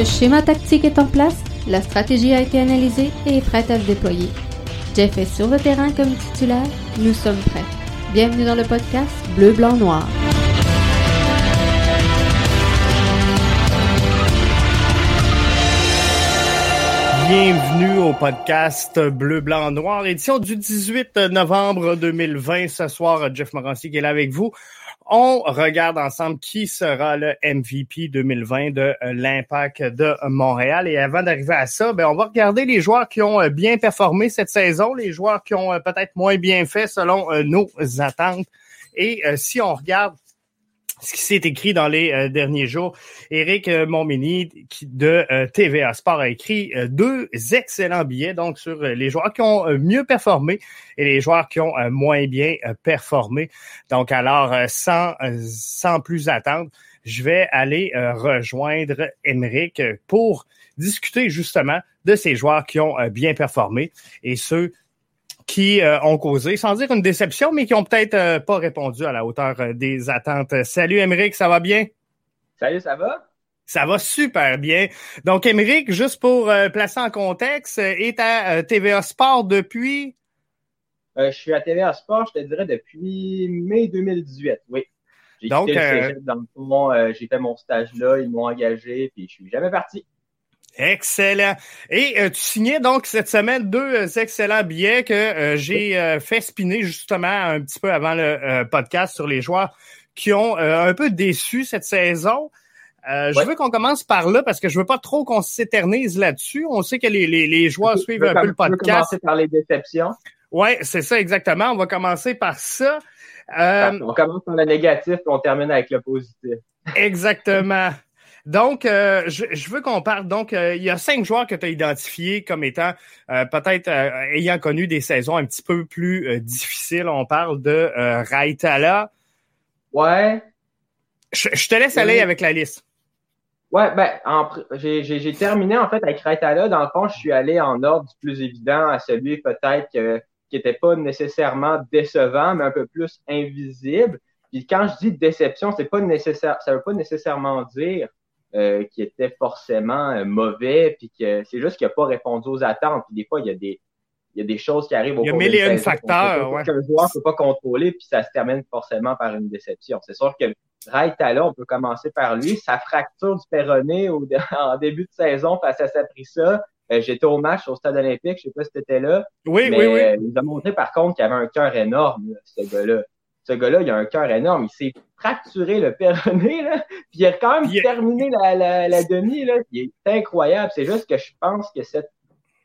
Le schéma tactique est en place, la stratégie a été analysée et est prête à se déployer. Jeff est sur le terrain comme titulaire, nous sommes prêts. Bienvenue dans le podcast Bleu, Blanc, Noir. Bienvenue au podcast Bleu, Blanc, Noir, édition du 18 novembre 2020. Ce soir, Jeff Morancy est là avec vous. On regarde ensemble qui sera le MVP 2020 de euh, l'Impact de Montréal. Et avant d'arriver à ça, ben, on va regarder les joueurs qui ont euh, bien performé cette saison, les joueurs qui ont euh, peut-être moins bien fait selon nos attentes. Et si on regarde ce qui s'est écrit dans les euh, derniers jours. Éric euh, Montmini de euh, TVA Sport a écrit deux excellents billets donc sur les joueurs qui ont mieux performé et les joueurs qui ont moins bien performé. Donc alors sans sans plus attendre, je vais aller rejoindre Émeric pour discuter justement de ces joueurs qui ont bien performé et ceux qui euh, ont causé, sans dire une déception, mais qui ont peut-être euh, pas répondu à la hauteur euh, des attentes. Salut Émeric, ça va bien? Salut, ça va? Ça va super bien. Donc, Émeric, juste pour placer en contexte, est à TVA Sport depuis? je suis à TVA Sport, je te dirais, depuis mai 2018, oui. J'ai Donc, dans le fond, j'ai fait mon stage là, ils m'ont engagé, puis je suis jamais parti. Excellent. Et euh, tu signais donc cette semaine deux euh, excellents billets que euh, j'ai fait spinner justement un petit peu avant le podcast sur les joueurs qui ont un peu déçu cette saison. Je veux qu'on commence par là parce que je veux pas trop qu'on s'éternise là-dessus. On sait que les, les, les joueurs suivent un peu le podcast. On va commencer par les déceptions? Oui, c'est ça exactement. On va commencer par ça. on commence par le négatif et on termine avec le positif. Exactement. Donc, euh, je, veux qu'on parle. Donc, euh, il y a cinq joueurs que tu as identifiés comme étant euh, peut-être ayant connu des saisons un petit peu plus difficiles. On parle de Raitala. Ouais. Je, te laisse aller avec la liste. Ouais, ben, j'ai terminé en fait avec Raitala. Dans le fond, je suis allé en ordre du plus évident à celui peut-être qui n'était pas nécessairement décevant, mais un peu plus invisible. Puis quand je dis déception, c'est pas nécessaire, ça veut pas nécessairement dire euh, qui était forcément euh, mauvais, puis que c'est juste qu'il n'a pas répondu aux attentes. Puis des fois, il y a des, il y a des choses qui arrivent au Il y a mille facteurs. Ouais. Qu'un joueur ne peut pas contrôler, puis ça se termine forcément par une déception. C'est sûr que Ray Tala, on peut commencer par lui. Sa fracture du péroné au, en début de saison face à Saprissa, euh, J'étais au match au stade olympique, je sais pas si tu étais là. Oui, oui, oui. il a montré par contre qu'il avait un cœur énorme, ce gars-là ce gars-là, il a un cœur énorme. Il s'est fracturé le péroné, là, puis il a quand même terminé la, la, la, demi. Là. Il est incroyable. C'est juste que je pense que cette,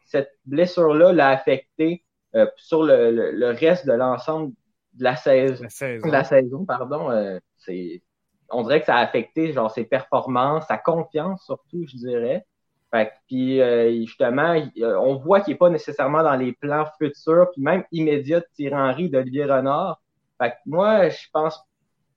cette blessure-là l'a affecté euh, sur le, le, reste de l'ensemble de la saison. La saison, la saison pardon. Euh, c'est, on dirait que ça a affecté genre ses performances, sa confiance surtout, je dirais. Fait puis euh, justement, on voit qu'il n'est pas nécessairement dans les plans futurs, puis même immédiats de Thierry d'Olivier Renard. Fait que moi, je pense,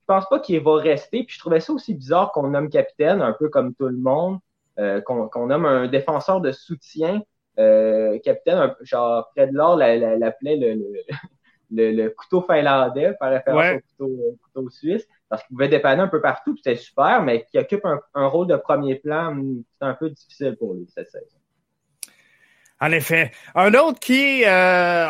je pense pas qu'il va rester. Puis je trouvais ça aussi bizarre qu'on nomme capitaine, un peu comme tout le monde, euh, qu'on nomme un défenseur de soutien. Euh, capitaine, genre Fred Laure l'appelait le, le, le, couteau finlandais par référence au couteau, couteau, suisse, parce qu'il pouvait dépanner un peu partout, c'était super, mais qui occupe un, un rôle de premier plan, c'est un peu difficile pour lui cette saison. En effet. Un autre qui, euh,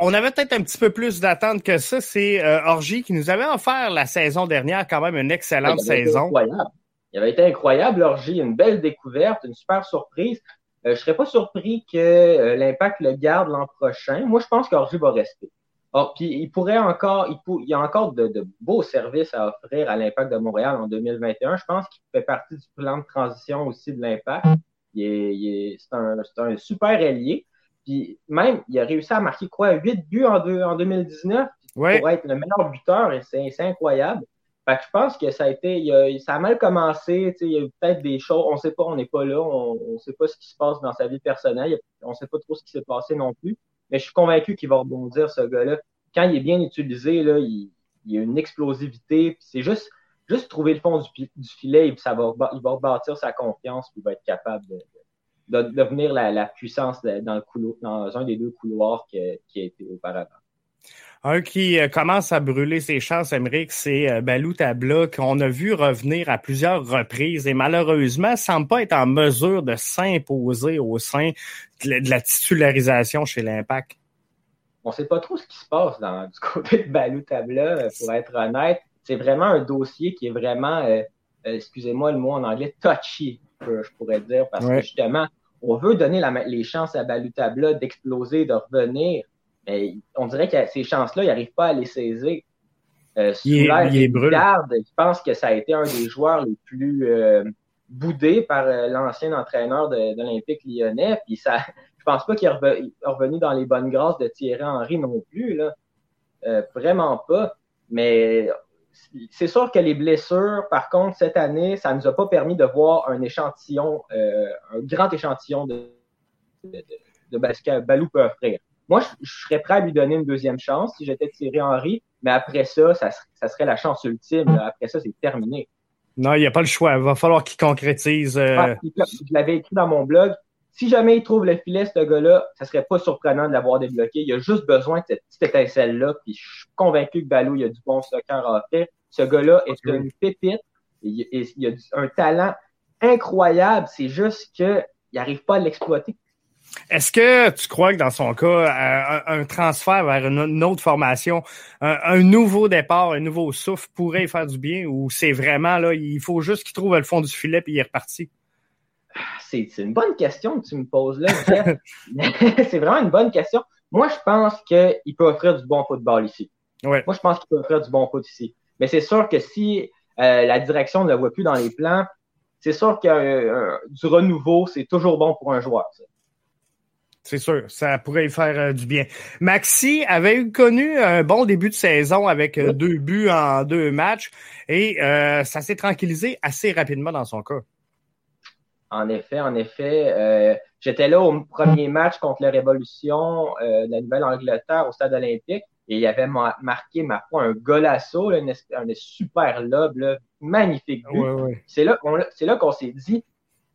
on, avait peut-être un petit peu plus d'attente que ça, c'est euh, Orgy qui nous avait offert la saison dernière quand même une excellente saison. Incroyable. Il avait été incroyable, Orgy, une belle découverte, une super surprise. Euh, je serais pas surpris que euh, l'Impact le garde l'an prochain. Moi, je pense qu'Orgy va rester. Or, puis il pourrait encore, il, il y a encore de, de, beaux services à offrir à l'Impact de Montréal en 2021. Je pense qu'il fait partie du plan de transition aussi de l'Impact. Il est, c'est, un, c'est un super ailier. Puis même, il a réussi à marquer quoi? 8 buts en, en 2019 pour être le meilleur buteur. Et c'est, c'est incroyable. Fait que je pense que ça a été, il a, ça a mal commencé. Il y a eu peut-être des choses, on sait pas, on n'est pas là, on, ne sait pas ce qui se passe dans sa vie personnelle, on sait pas trop ce qui s'est passé non plus. Mais je suis convaincu qu'il va rebondir, ce gars-là. Quand il est bien utilisé, là, il, il a une explosivité. C'est juste, juste trouver le fond du, filet, et ça va, il va rebâtir sa confiance, puis il va être capable de, de devenir la, puissance dans, le couloir, dans un des deux couloirs qui, qui a été auparavant. Un qui euh, commence à brûler ses chances, Emmerich, c'est euh, Balou Tabla, qu'on a vu revenir à plusieurs reprises et malheureusement semble pas être en mesure de s'imposer au sein de la titularisation chez l'Impact. On sait pas trop ce qui se passe dans, du côté de Balou Tabla, pour être honnête. C'est vraiment un dossier qui est vraiment, excusez-moi le mot en anglais, touchy, je pourrais dire, parce que justement, on veut donner les chances à Balou Tabla d'exploser, de revenir mais on dirait que ces chances-là, il n'arrive pas à les saisir. Euh, il, est, je pense que ça a été un des joueurs les plus euh, boudés par euh, l'ancien entraîneur de, l'Olympique lyonnais. Puis ça, je pense pas qu'il est revenu dans les bonnes grâces de Thierry Henry non plus. Là. Euh, vraiment pas. Mais c'est sûr que les blessures, par contre, cette année, ça nous a pas permis de voir un échantillon, un grand échantillon de, de, de, de Balou peut offrir. Moi, je, serais prêt à lui donner une deuxième chance si j'étais Thierry Henry, mais après ça, ça, serait la chance ultime. Après ça, c'est terminé. Non, il n'y a pas le choix. Il va falloir qu'il concrétise. Euh, ah, je l'avais écrit dans mon blog. Si jamais il trouve le filet, ce gars-là, ça serait pas surprenant de l'avoir débloqué. Il a juste besoin de cette petite étincelle-là. Puis je suis convaincu que Balou, il a du bon soccer à offrir. Ce gars-là est une pépite. Il, il, a un talent incroyable. C'est juste qu'il n'arrive pas à l'exploiter. Est-ce que tu crois que dans son cas, euh, un, transfert vers une, autre formation, un, nouveau départ, un nouveau souffle pourrait faire du bien ou c'est vraiment là, il faut juste qu'il trouve le fond du filet et il est reparti? C'est une bonne question que tu me poses là, c'est vraiment une bonne question. Moi, je pense qu'il peut offrir du bon football ici. Moi, je pense qu'il peut offrir du bon foot ici. Mais c'est sûr que si euh, la direction ne le voit plus dans les plans, c'est sûr que euh, du renouveau, c'est toujours bon pour un joueur. Ça. C'est sûr, ça pourrait y faire euh, du bien. Maxi avait connu un bon début de saison avec euh, deux buts en deux matchs et euh, ça s'est tranquillisé assez rapidement dans son cas. En effet, en effet. J'étais là au premier match contre la Révolution de la Nouvelle-Angleterre au stade olympique et il avait marqué, ma foi, un golasso, un, super lob, magnifique but. C'est là, là qu'on s'est dit,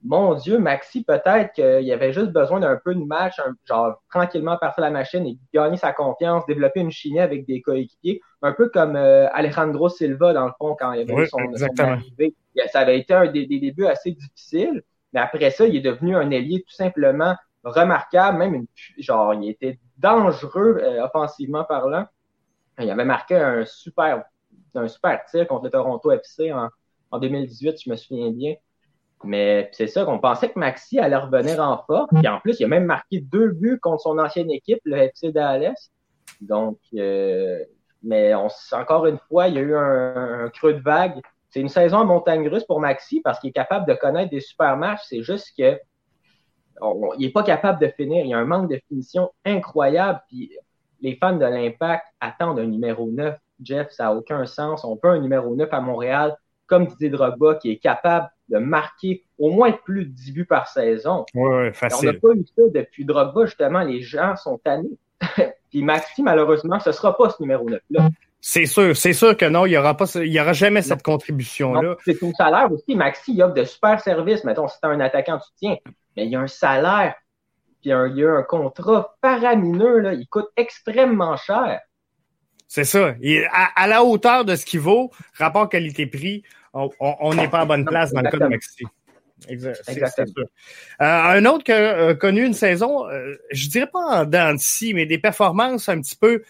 mon Dieu, Maxi, peut-être qu'il avait juste besoin d'un peu de match, genre tranquillement partir la machine et gagner sa confiance, développer une chimie avec des coéquipiers, un peu comme euh, Alejandro Silva, dans le fond, quand il avait eu son, arrivée. Ça avait été un des, débuts assez difficiles, mais après ça, il est devenu un ailier tout simplement remarquable, même une, genre, il était dangereux euh, offensivement parlant. Il avait marqué un super, un super tir contre le Toronto FC en, en 2018, je me souviens bien. Mais c'est ça qu'on pensait que Maxi allait revenir en force. Puis en plus, il a même marqué deux buts contre son ancienne équipe, le FC Dallas. Donc, euh, mais on, encore une fois, il y a eu un, creux de vague. C'est une saison en montagne russe pour Maxi parce qu'il est capable de connaître des super matchs. C'est juste que il n'est pas capable de finir. Il y a un manque de finition incroyable. Puis les fans de l'Impact attendent un numéro 9. Jeff, ça n'a aucun sens. On peut un numéro 9 à Montréal, comme Didier Drogba, qui est capable de marquer au moins plus de 10 buts par saison. Oui, facile. On n'a pas eu ça depuis Drogba, justement, les gens sont tannés. Puis Maxi, malheureusement, ce ne sera pas ce numéro 9-là. C'est sûr, c'est sûr que non, il n'y aura pas, il y aura jamais cette contribution-là. C'est son salaire aussi. Maxi, il offre de super services. Mettons, si tu un attaquant, tu tiens. Mais il y a un salaire, puis il y a un contrat faramineux, là. Il coûte extrêmement cher. C'est ça. à, la hauteur de ce qu'il vaut, rapport qualité-prix, on n'est pas à bonne place dans le cas de Maxi. Exactement. Euh, un autre qui a euh, connu une saison, euh, je dirais pas en dents mais des performances un petit peu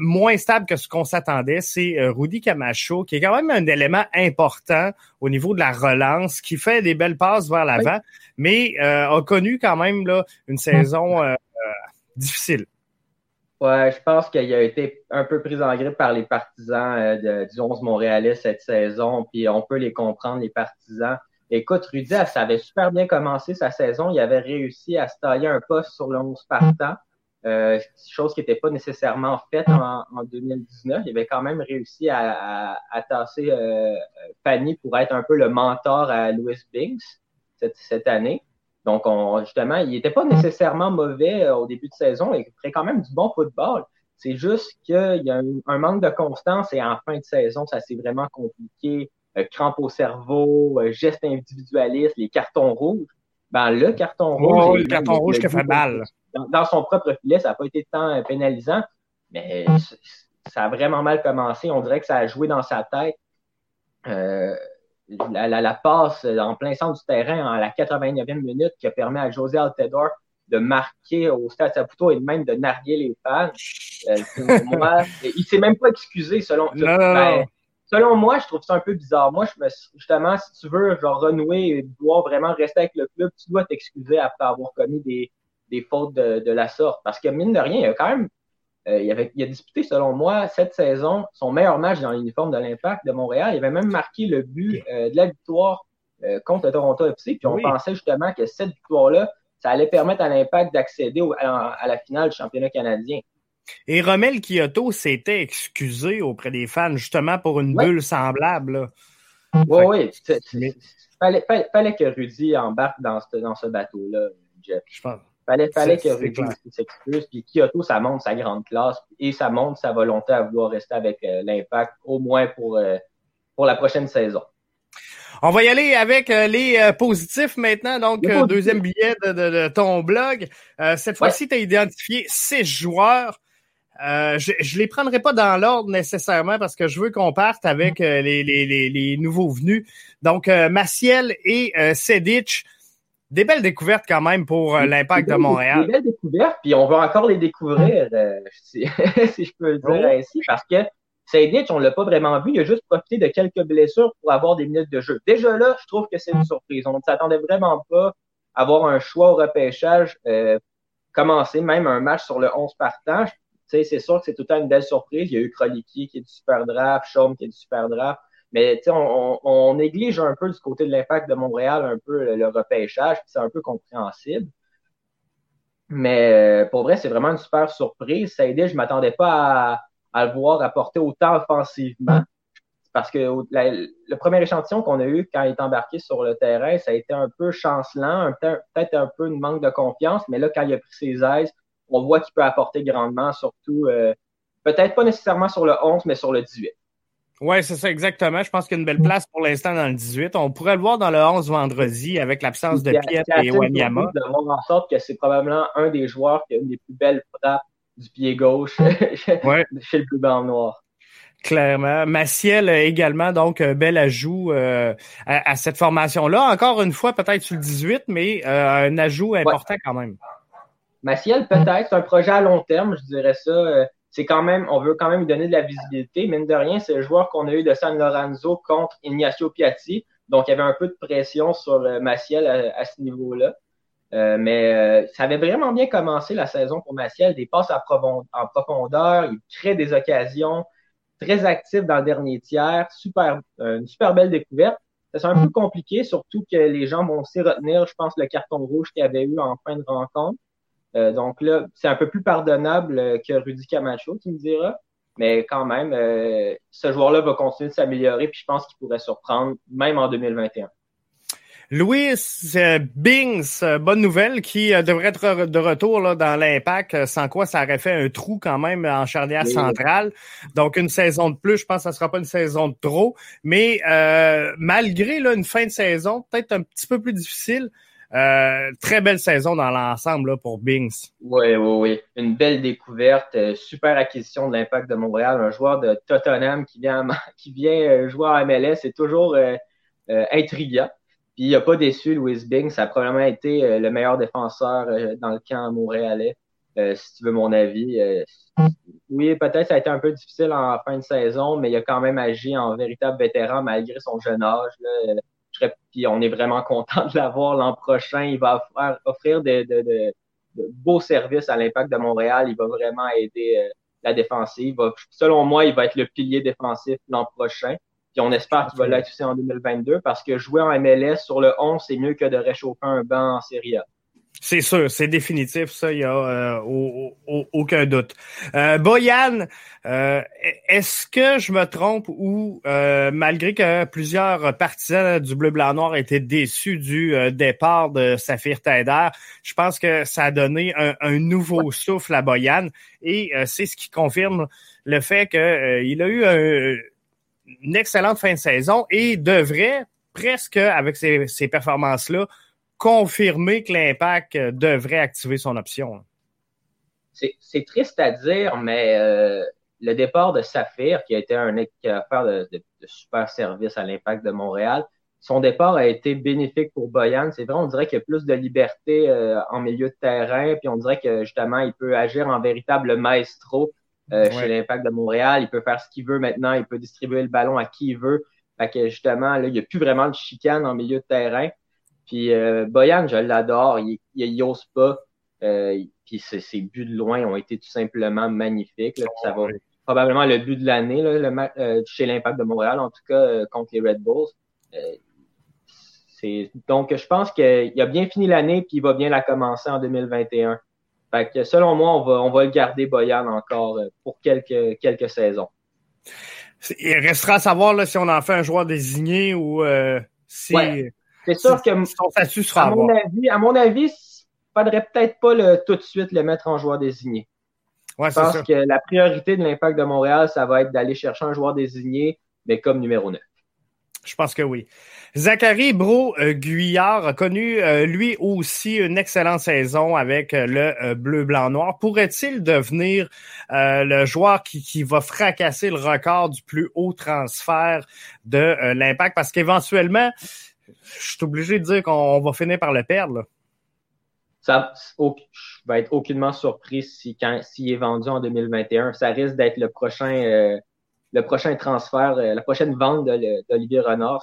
moins stables que ce qu'on s'attendait, c'est Rudy Camacho, qui est quand même un élément important au niveau de la relance, qui fait des belles passes vers l'avant, mais a connu quand même là, une saison difficile. Ouais, je pense qu'il a été un peu pris en grippe par les partisans euh, du 11 Montréalais cette saison, puis on peut les comprendre, les partisans. Écoute, Rudy, ça avait super bien commencé sa saison. Il avait réussi à se tailler un poste sur le 11 partant, euh, chose qui n'était pas nécessairement faite en, 2019. Il avait quand même réussi à, à, tasser euh, pour être un peu le mentor à Louis Binks cette, année. Donc, on, justement, il n'était pas nécessairement mauvais euh, au début de saison. Il ferait quand même du bon football. C'est juste qu'il y a un, manque de constance et en fin de saison, ça s'est vraiment compliqué. Euh, crampe au cerveau, euh, gestes individualistes, les cartons rouges. Ben, le carton rouge. le carton rouge qui fait mal. Dans, son propre filet, ça n'a pas été tant pénalisant. Mais ça a vraiment mal commencé. On dirait que ça a joué dans sa tête. Euh, la, la, passe en plein centre du terrain à la 89e minute qui a permis à José Altedor de marquer au Stade Saputo et même de narguer les fans. Euh, moi, il s'est même pas excusé selon. Ben, selon moi, je trouve ça un peu bizarre. Moi, je me, justement, si tu veux genre renouer et dois vraiment rester avec le club, tu dois t'excuser après avoir commis des, des fautes de, de, la sorte. Parce que mine de rien, il a quand même euh, il, avait, il, a disputé, selon moi, cette saison, son meilleur match dans l'uniforme de l'Impact de Montréal. Il avait même marqué le but euh, de la victoire euh, contre le Toronto FC. Puis on pensait justement que cette victoire-là, ça allait permettre à l'Impact d'accéder à, la finale du championnat canadien. Et Romel Kyoto s'était excusé auprès des fans justement pour une bulle semblable. Oui, oui. Il fallait, fallait, que Rudy embarque dans ce, dans ce bateau-là, Jeff. Je pense. Fallait, fallait que Rudy s'excuse. Puis Kyoto, ça montre sa grande classe et ça montre sa volonté à vouloir rester avec euh, l'impact, au moins pour, euh, pour la prochaine saison. On va y aller avec euh, les positifs maintenant. Donc, deuxième billet de, ton blog. cette fois-ci, tu as identifié six joueurs. Je ne les prendrai pas dans l'ordre nécessairement parce que je veux qu'on parte avec les, les, les, les, nouveaux venus. Donc, Maciel et Sedic des belles découvertes quand même pour euh, l'impact de Montréal. Des belles découvertes, puis on va encore les découvrir, euh, si, je peux le dire oh. ainsi, parce que Sadic, on l'a pas vraiment vu, il a juste profité de quelques blessures pour avoir des minutes de jeu. Déjà là, je trouve que c'est une surprise. On ne s'attendait vraiment pas à avoir un choix au repêchage, euh, commencer même un match sur le 11 partant. C'est sûr que c'est tout le temps une belle surprise. Il y a eu Kroliki qui est du super draft, Chaume qui est du super draft. Mais on, on, néglige un peu du côté de l'impact de Montréal un peu le, repêchage, puis c'est un peu compréhensible. Mais euh, pour vrai, c'est vraiment une super surprise. Ça a aidé, je m'attendais pas à, le voir apporter autant offensivement. Parce que le premier échantillon qu'on a eu quand il est embarqué sur le terrain, ça a été un peu chancelant, peut-être un peu de manque de confiance, mais là, quand il a pris ses aises, on voit qu'il peut apporter grandement, surtout, euh, peut-être pas nécessairement sur le 11, mais sur le 18. Oui, c'est ça, exactement. Je pense qu'il y a une belle place pour l'instant dans le 18. On pourrait le voir dans le 11 vendredi avec l'absence de Piet et Wanyama. De voir en sorte que c'est probablement un des joueurs qui a une des plus belles frappes du pied gauche chez le plus blanc noir. Clairement. Maciel également, donc, bel ajout euh, à, cette formation-là. Encore une fois, peut-être sur le 18, mais euh, un ajout important quand même. Maciel, peut-être. Un projet à long terme, je dirais ça. Euh, c'est quand même, on veut quand même lui donner de la visibilité. Mine de rien, c'est le joueur qu'on a eu de San Lorenzo contre Ignacio Piatti. Donc, il y avait un peu de pression sur euh, Maciel à, ce niveau-là. Euh, mais euh, ça avait vraiment bien commencé la saison pour Maciel. Des passes en profondeur, il crée des occasions, très actif dans le dernier tiers, super, une super belle découverte. C'est un peu compliqué, surtout que les gens vont aussi retenir, je pense, le carton rouge qu'il avait eu en fin de rencontre. Euh, donc là, c'est un peu plus pardonnable euh, que Rudy Camacho, tu me diras. Mais quand même, euh, ce joueur-là va continuer de s'améliorer, puis je pense qu'il pourrait surprendre même en 2021. Louis Bings, bonne nouvelle, qui devrait être de retour là, dans l'impact, sans quoi ça aurait fait un trou quand même en charnière centrale. Donc une saison de plus, je pense que ça sera pas une saison de trop. Mais malgré là, une fin de saison peut-être un petit peu plus difficile, euh, très belle saison dans l'ensemble pour Bings. Oui, oui, oui. Une belle découverte, euh, super acquisition de l'impact de Montréal, un joueur de Tottenham qui vient, qui vient euh, jouer à MLS, c'est toujours intriguant. Puis il n'a pas déçu Louis Bings, ça a probablement été le meilleur défenseur dans le camp montréalais, si tu veux mon avis. oui, peut-être ça a été un peu difficile en fin de saison, mais il a quand même agi en véritable vétéran malgré son jeune âge. Là puis on est vraiment content de l'avoir l'an prochain. Il va offrir, de, beaux services à l'impact de Montréal. Il va vraiment aider euh, la défensive. selon moi, il va être le pilier défensif l'an prochain. Puis on espère qu'il va l'être aussi en 2022 parce que jouer en MLS sur le 11, c'est mieux que de réchauffer un banc en Serie A. C'est sûr, c'est définitif, ça, il n'y a euh, aucun doute. Euh, Boyan, euh, est-ce que je me trompe ou euh, malgré que plusieurs partisans du bleu-blanc-noir étaient déçus du départ de Saphir Taider, je pense que ça a donné un, nouveau souffle à Boyan et c'est ce qui confirme le fait qu'il a eu une excellente fin de saison et devrait presque, avec ces performances-là, confirmer que l'impact euh, devrait activer son option. c'est triste à dire, mais euh, le départ de Saphir, qui a été un affaire de, de, de super service à l'impact de Montréal, son départ a été bénéfique pour Boyan. C'est vrai, on dirait qu'il y a plus de liberté euh, en milieu de terrain, puis on dirait que justement, il peut agir en véritable maestro euh, chez l'Impact de Montréal. Il peut faire ce qu'il veut maintenant, il peut distribuer le ballon à qui il veut. Fait que justement, là, il n'y a plus vraiment de chicane en milieu de terrain. Puis euh, Boyan, je l'adore, il, il, ose pas. Euh, puis ses, buts de loin ont été tout simplement magnifiques. Là, ça va probablement le but de l'année le, chez l'Impact de Montréal, en tout cas contre les Red Bulls donc, je pense qu'il a bien fini l'année puis il va bien la commencer en 2021. Fait que selon moi, on va, on va le garder Boyan encore euh, pour quelques, quelques saisons. Il restera à savoir là, si on en fait un joueur désigné ou euh, si. C'est sûr que sera à mon avis, à mon avis, il faudrait peut-être pas le, tout de suite le mettre en joueur désigné. Ouais, je pense que la priorité de l'impact de Montréal, ça va être d'aller chercher un joueur désigné, mais comme numéro 9. Je pense que oui. Zachary Bro euh, Guyard a connu euh, lui aussi une excellente saison avec euh, le bleu blanc noir. Pourrait-il devenir le joueur qui, qui, va fracasser le record du plus haut transfert de l'impact? Parce qu'éventuellement je suis obligé de dire qu'on va finir par le perdre. Ça je vais être aucunement surpris si quand s'il est vendu en 2021, ça risque d'être le prochain le prochain transfert, euh, la prochaine vente d'Olivier Renard,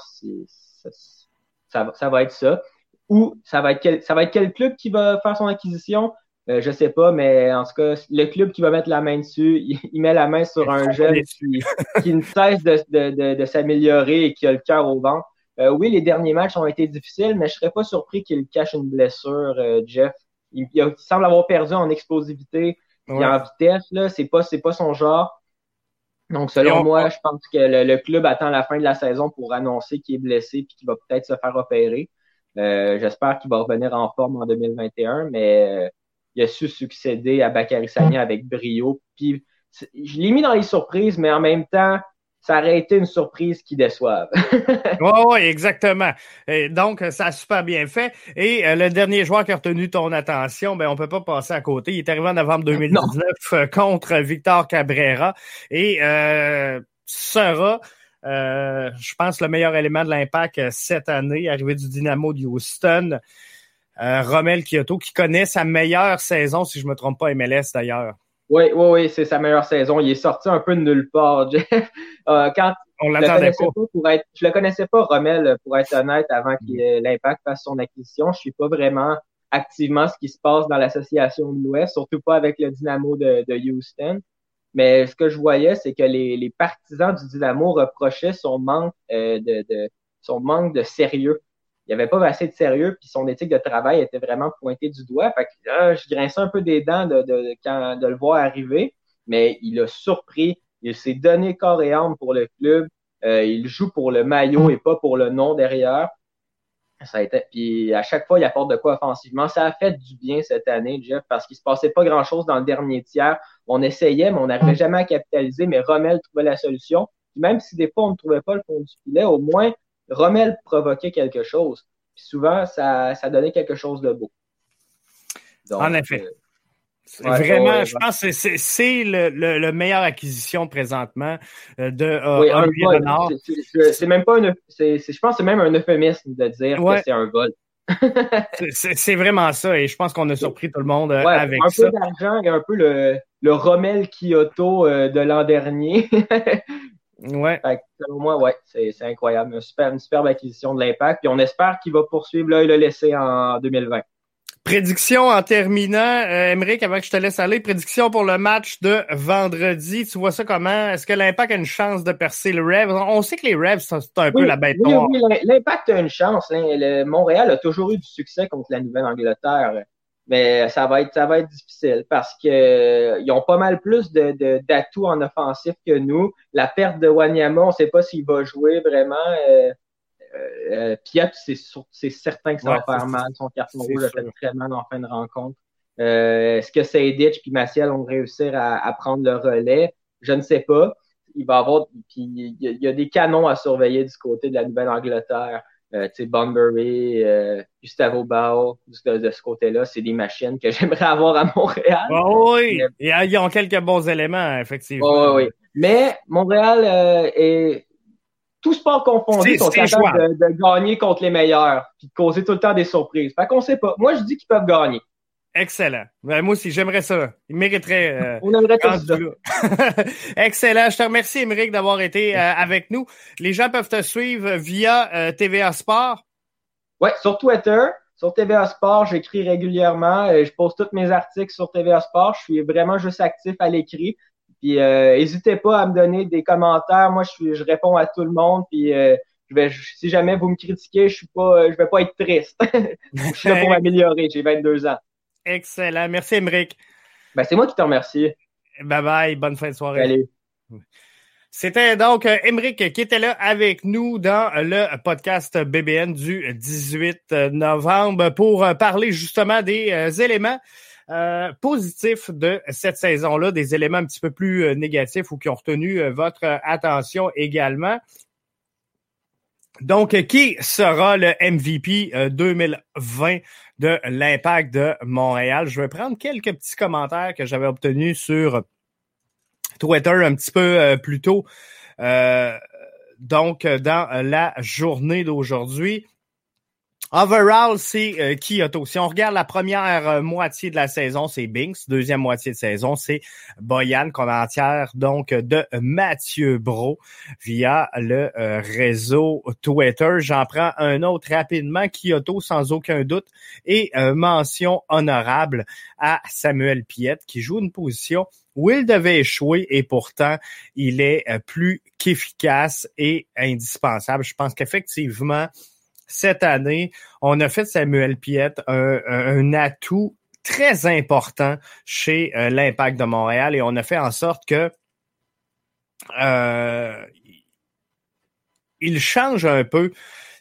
ça, ça, va être ça. Ou ça va être quel, ça va être quel club qui va faire son acquisition? Euh, je sais pas, mais en tout cas, le club qui va mettre la main dessus, il, met la main sur un jeune qui, qui, ne cesse de, de, de, s'améliorer et qui a le cœur au vent. Euh, oui, les derniers matchs ont été difficiles, mais je serais pas surpris qu'il cache une blessure, euh, Jeff. Il, semble avoir perdu en explosivité et en vitesse. Là, c'est pas, c'est pas son genre. Donc, selon moi, je pense que le, club attend la fin de la saison pour annoncer qu'il est blessé et qu'il va peut-être se faire opérer. Euh, j'espère qu'il va revenir en forme en 2021, mais euh, il a su succéder à Bakary Sagna avec brio. Puis, je l'ai mis dans les surprises, mais en même temps, ça aurait été une surprise qui déçoive. oui, oui, exactement. Et donc, ça a super bien fait. Et euh, le dernier joueur qui a retenu ton attention, ben, on peut pas passer à côté. Il est arrivé en novembre 2019 euh, contre Victor Cabrera et euh, sera, euh, je pense, le meilleur élément de l'impact cette année, arrivé du Dynamo de Houston. Romel Kyoto, qui connaît sa meilleure saison, si je me trompe pas, MLS d'ailleurs. Oui, oui, oui, c'est sa meilleure saison. Il est sorti un peu de nulle part, Jeff. Euh, quand On l'attendait pas. pour être, je le connaissais pas, Romel, pour être honnête, avant qu'il l'impact fasse son acquisition. Je suis pas vraiment activement ce qui se passe dans l'association de l'Ouest, surtout pas avec le Dynamo de, de Houston. Mais ce que je voyais, c'est que les, les, partisans du Dynamo reprochaient son manque euh, de, de, son manque de sérieux il avait pas assez de sérieux, puis son éthique de travail était vraiment pointée du doigt. Fait que je grinçais un peu des dents de, de, quand, de le voir arriver, mais il a surpris. Il s'est donné corps et âme pour le club. Euh, il joue pour le maillot et pas pour le nom derrière. Ça a été, puis à chaque fois, il apporte de quoi offensivement. Ça a fait du bien cette année, Jeff, parce qu'il se passait pas grand-chose dans le dernier tiers. On essayait, mais on n'arrivait jamais à capitaliser. Mais Rommel trouvait la solution. même si des fois on ne trouvait pas le fond du filet, au moins Rommel provoquait quelque chose. Puis souvent, ça, ça donnait quelque chose de beau. en effet. Euh, vraiment, je pense que c'est le, le, le, meilleure acquisition présentement euh, de euh, oui, Renard. C'est même pas une, je pense que c'est même un euphémisme de dire que c'est un vol. c'est vraiment ça, et je pense qu'on a surpris tout le monde avec ça. Un peu d'argent, un peu le, le Rommel Kyoto de l'an dernier. Ouais. selon moi, ouais, c'est incroyable. Une, super, une superbe acquisition de l'impact. Puis on espère qu'il va poursuivre là et le laisser en 2020. Prédiction en terminant, euh, avant que je te laisse aller, prédiction pour le match de vendredi. Tu vois ça comment? Est-ce que l'Impact a une chance de percer le Rêve? On sait que les Rêves, c'est un peu la bête oui, Oui, l'Impact a une chance. Hein. Le Montréal a toujours eu du succès contre la Nouvelle-Angleterre mais ça va être ça va être difficile parce que euh, ils ont pas mal plus de d'atouts en offensif que nous. La perte de Wanyama, on sait pas s'il va jouer vraiment. Euh, euh, Piat, c'est certain que ça va faire mal. Son carton rouge a fait très mal en fin de rencontre. Euh, Est-ce que Seydic et Maciel vont réussir à, à, prendre le relais? Je ne sais pas. Il va avoir, puis il y, a des canons à surveiller du côté de la Nouvelle-Angleterre. Euh, tu sais, Bunbury, euh, Gustavo Bao, de, ce côté-là, c'est des machines que j'aimerais avoir à Montréal. Oh, oui, ils ont quelques bons éléments, effectivement. Oh, oui, Mais Montréal euh, est tout sport confondu, sont capables de, de, gagner contre les meilleurs, puis de causer tout le temps des surprises. Fait qu'on sait pas. Moi, je dis qu'ils peuvent gagner. Excellent. Ben, moi aussi, j'aimerais ça. Il mériterait. Euh, On aimerait ça. Excellent. Je te remercie, Émeric, d'avoir été euh, avec nous. Les gens peuvent te suivre via euh, TVA Sport. Oui, sur Twitter. Sur TVA Sport, j'écris régulièrement. je poste tous mes articles sur TVA Sport. Je suis vraiment juste actif à l'écrit. Puis n'hésitez pas à me donner des commentaires. Moi, je, suis, je réponds à tout le monde. Puis je vais, si jamais vous me critiquez, je suis pas, je vais pas être triste. je suis là pour m'améliorer. J'ai 22 ans. Excellent. Merci, Emmerich. Ben, c'est moi qui te remercie. Bye bye. Bonne fin de soirée. C'était donc Emmerich euh, qui était là avec nous dans le podcast BBN du 18 novembre pour euh, parler justement des euh, éléments positifs de cette saison-là, des éléments un petit peu plus négatifs ou qui ont retenu votre attention également. Donc, qui sera le MVP 2020 de l'impact de Montréal? Je vais prendre quelques petits commentaires que j'avais obtenus sur Twitter un petit peu euh, plus tôt. Euh, donc, dans la journée d'aujourd'hui. Overall, c'est euh, Kyoto. Si on regarde la première euh, moitié de la saison, c'est Binks. Deuxième moitié de saison, c'est Boyan, commentaire donc de Mathieu Bro via le euh, réseau Twitter. J'en prends un autre rapidement, Kyoto sans aucun doute. Et mention honorable à Samuel Piette qui joue une position où il devait échouer et pourtant il est plus qu'efficace et indispensable. Je pense qu'effectivement, cette année, on a fait Samuel Piette un, atout très important chez euh, l'Impact de Montréal et on a fait en sorte que euh, il change un peu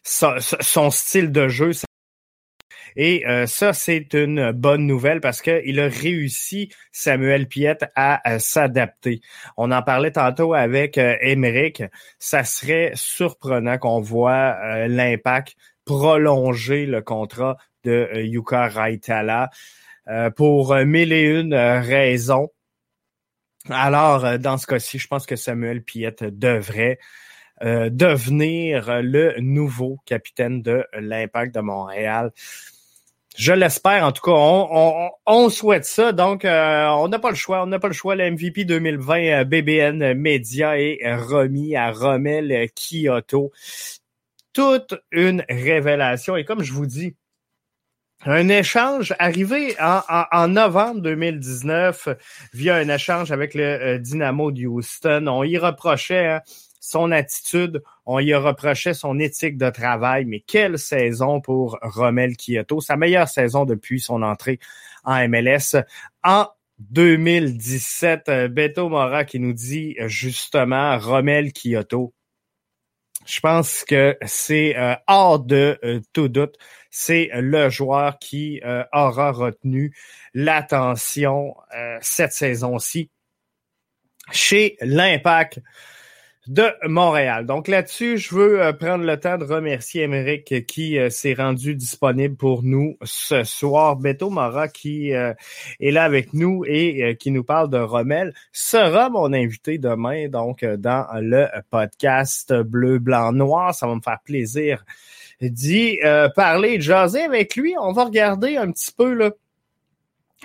son style de jeu. Et euh, ça, c'est une bonne nouvelle parce qu'il a réussi, Samuel Piette, à, s'adapter. On en parlait tantôt avec euh, Ça serait surprenant qu'on voit euh, l'impact prolonger le contrat de euh, Yuka Raitala pour mille et une raisons. Alors, dans ce cas-ci, je pense que Samuel Piette devrait devenir le nouveau capitaine de l'Impact de Montréal. Je l'espère, en tout cas, on, souhaite ça. Donc, euh, on n'a pas le choix. On n'a pas le choix. Le MVP 2020 BBN Media est remis à Rommel Kyoto. Toute une révélation. Et comme je vous dis, un échange arrivé en, novembre 2019 via un échange avec le euh, Dynamo de Houston. On y reprochait hein, son attitude, on y a reproché son éthique de travail, mais quelle saison pour Romel Kyoto, sa meilleure saison depuis son entrée en MLS. En 2017, euh, Beto Mora qui nous dit euh, justement Romel Kyoto. Je pense que c'est euh, hors de tout doute, c'est le joueur qui aura retenu l'attention cette saison-ci chez l'Impact de Montréal. Donc là-dessus, je veux euh, prendre le temps de remercier Émeric qui euh, s'est rendu disponible pour nous ce soir. Beto Mara qui euh, est là avec nous et qui nous parle de Rommel sera mon invité demain donc dans le podcast Bleu, Blanc, Noir. Ça va me faire plaisir d'y parler, de jaser avec lui. On va regarder un petit peu là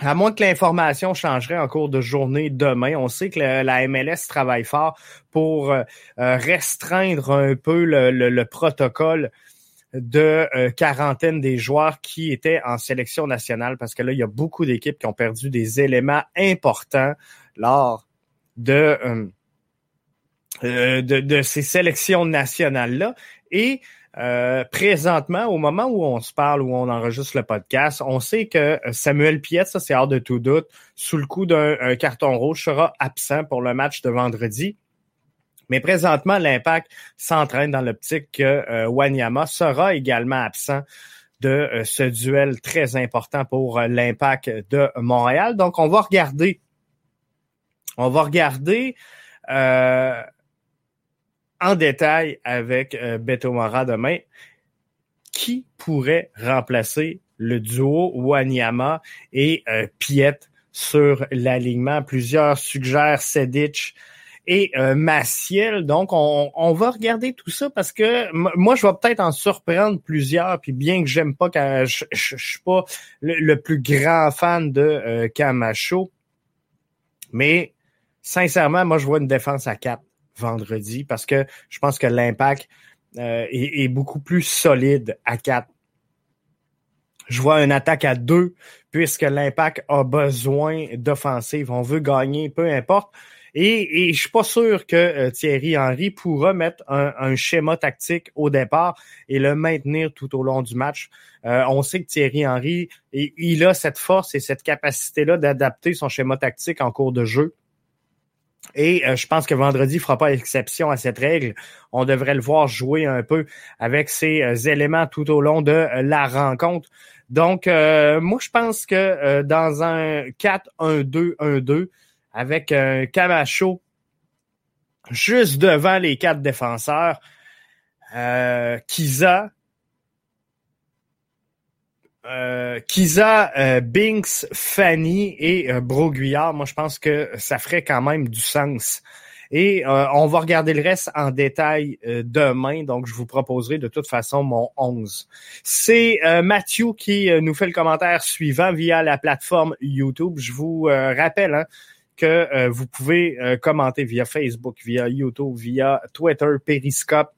à moins que l'information changerait en cours de journée demain, on sait que la MLS travaille fort pour euh, euh, restreindre un peu le, protocole de euh, quarantaine des joueurs qui étaient en sélection nationale, parce que là, il y a beaucoup d'équipes qui ont perdu des éléments importants lors de, de, de, ces sélections nationales-là. Et euh, présentement, au moment où on se parle, où on enregistre le podcast, on sait que Samuel Piette, ça c'est hors de tout doute, sous le coup d'un carton rouge, sera absent pour le match de vendredi. Mais présentement, l'impact s'entraîne dans l'optique que euh, Wanyama sera également absent de euh, ce duel très important pour l'impact de Montréal. Donc, on va regarder. On va regarder en détail avec euh, Beto Mora demain. qui pourrait remplacer le duo Wanyama et euh, Piet sur l'alignement? Plusieurs suggèrent Sedic et euh. Donc, on, va regarder tout ça parce que moi, je vais peut-être en surprendre plusieurs. Puis bien que j'aime pas, je, suis pas le, plus grand fan de euh, Camacho, mais sincèrement, moi, je vois une défense à 4 vendredi parce que je pense que l'impact euh, est, beaucoup plus solide à 4. Je vois une attaque à 2 puisque l'impact a besoin d'offensive. On veut gagner, peu importe. Et, et je suis pas sûr que euh, Thierry Henry pourra mettre un, schéma tactique au départ et le maintenir tout au long du match. Euh, on sait que Thierry Henry, il a cette force et cette capacité-là d'adapter son schéma tactique en cours de jeu. Et euh, je pense que vendredi ne fera pas exception à cette règle. On devrait le voir jouer un peu avec ces euh, éléments tout au long de euh, la rencontre. Donc, moi, je pense que dans un 4-1-2-1-2, avec un Camacho juste devant les quatre défenseurs, Kiza, euh, Kiza, euh, Binks, Fanny et euh, Broguillard, moi je pense que ça ferait quand même du sens. Et euh, on va regarder le reste en détail demain, donc je vous proposerai de toute façon mon 11. C'est Mathieu qui nous fait le commentaire suivant via la plateforme YouTube. Je vous rappelle hein, que vous pouvez commenter via Facebook, via YouTube, via Twitter, Periscope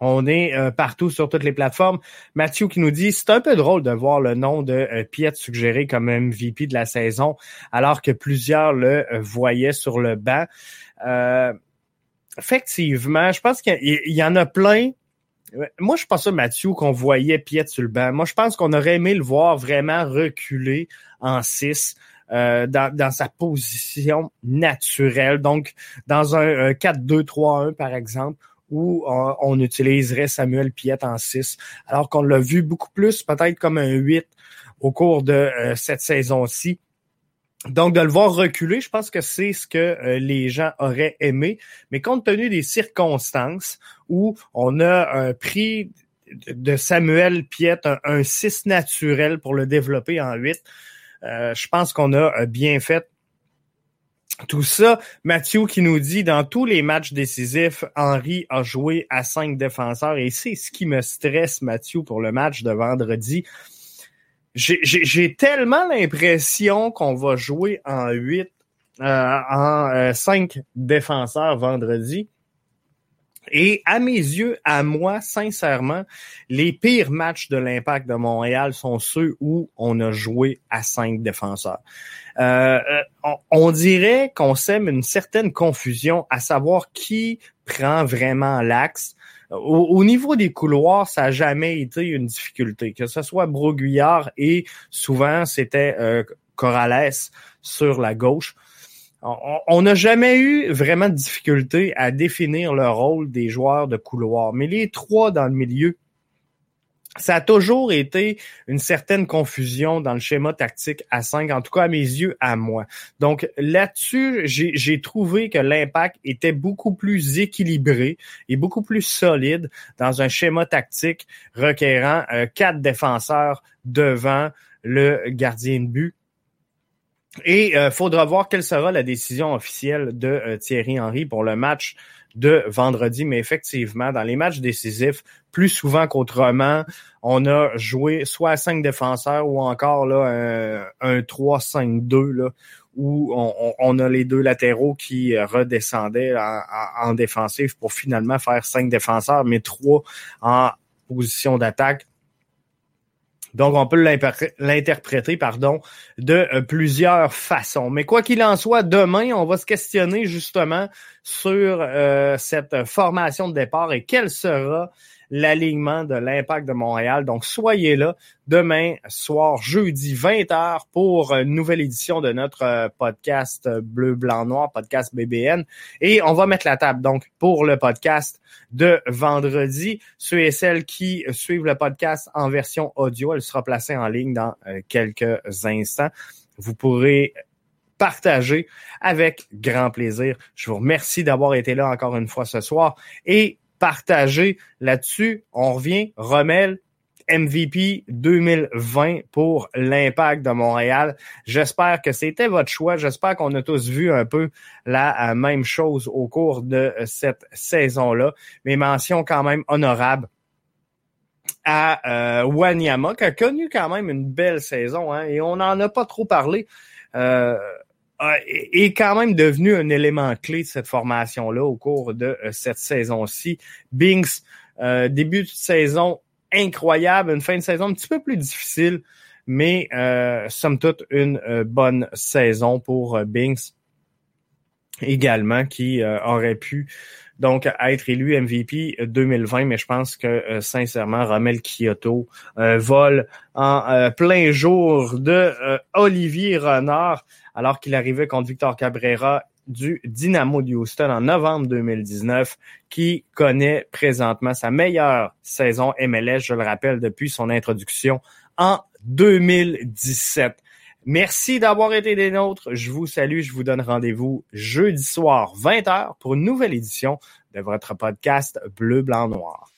on est euh, partout sur toutes les plateformes. Mathieu qui nous dit c'est un peu drôle de voir le nom de euh, suggéré comme MVP de la saison, alors que plusieurs le euh, voyaient sur le banc. effectivement, je pense qu'il y, en a plein. Moi, je pense ça, Mathieu, qu'on voyait Piet sur le banc. Moi, je pense qu'on aurait aimé le voir vraiment reculer en 6. dans, dans, sa position naturelle. Donc, dans un 4-2-3-1, par exemple, où on, utiliserait Samuel Piette en 6, alors qu'on l'a vu beaucoup plus peut-être comme un 8 au cours de euh, cette saison-ci. Donc, de le voir reculer, je pense que c'est ce que euh, les gens auraient aimé. Mais compte tenu des circonstances où on a un prix de Samuel Piette, un, 6 naturel pour le développer en 8, euh, je pense qu'on a bien fait tout ça, Mathieu qui nous dit dans tous les matchs décisifs, Henri a joué à cinq défenseurs et c'est ce qui me stresse, Mathieu, pour le match de vendredi. J'ai tellement l'impression qu'on va jouer en huit, euh, en euh, cinq défenseurs vendredi et à mes yeux, à moi, sincèrement, les pires matchs de l'Impact de Montréal sont ceux où on a joué à cinq défenseurs. Euh, euh, on, dirait qu'on sème une certaine confusion à savoir qui prend vraiment l'axe. Au, niveau des couloirs, ça n'a jamais été une difficulté, que ce soit Broguillard et souvent c'était euh, Corrales sur la gauche. On n'a jamais eu vraiment de difficulté à définir le rôle des joueurs de couloir, mais les trois dans le milieu, ça a toujours été une certaine confusion dans le schéma tactique à 5, en tout cas à mes yeux, à moi. Donc là-dessus, j'ai trouvé que l'impact était beaucoup plus équilibré et beaucoup plus solide dans un schéma tactique requérant euh, quatre défenseurs devant le gardien de but et il euh, faudra voir quelle sera la décision officielle de euh, Thierry Henry pour le match de vendredi. Mais effectivement, dans les matchs décisifs, plus souvent qu'autrement, on a joué soit à cinq défenseurs ou encore là, un, 3-5-2 là, où on, a les deux latéraux qui redescendaient en, en, défensif pour finalement faire cinq défenseurs, mais trois en position d'attaque donc, on peut l'interpréter, pardon, de euh, plusieurs façons. Mais quoi qu'il en soit, demain, on va se questionner justement sur euh, cette formation de départ et quelle sera l'alignement de l'Impact de Montréal. Donc, soyez là demain soir, jeudi 20h pour une nouvelle édition de notre euh, podcast Bleu, Blanc, Noir, podcast BBN. Et on va mettre la table donc pour le podcast de vendredi. Ceux et celles qui suivent le podcast en version audio, elle sera placée en ligne dans euh, quelques instants. Vous pourrez partager avec grand plaisir. Je vous remercie d'avoir été là encore une fois ce soir et partager là-dessus. On revient, Rommel, MVP 2020 pour l'impact de Montréal. J'espère que c'était votre choix. J'espère qu'on a tous vu un peu la même chose au cours de cette saison-là. Mes mentions quand même honorables à euh, Wanyama, qui a connu quand même une belle saison, hein, et on n'en a pas trop parlé. Euh, est quand même devenu un élément clé de cette formation-là au cours de euh, cette saison-ci. Binks, euh, début de saison incroyable, une fin de saison un petit peu plus difficile, mais euh, somme toute une euh, bonne saison pour Binks également, qui aurait pu donc être élu MVP 2020, mais je pense que sincèrement, Romel Kyoto vole en plein jour de Olivier Renard alors qu'il arrivait contre Victor Cabrera du Dynamo de Houston en novembre 2019, qui connaît présentement sa meilleure saison MLS, je le rappelle, depuis son introduction en 2017. Merci d'avoir été des nôtres. Je vous salue. Je vous donne rendez-vous jeudi soir 20h pour une nouvelle édition de votre podcast Bleu, Blanc, Noir.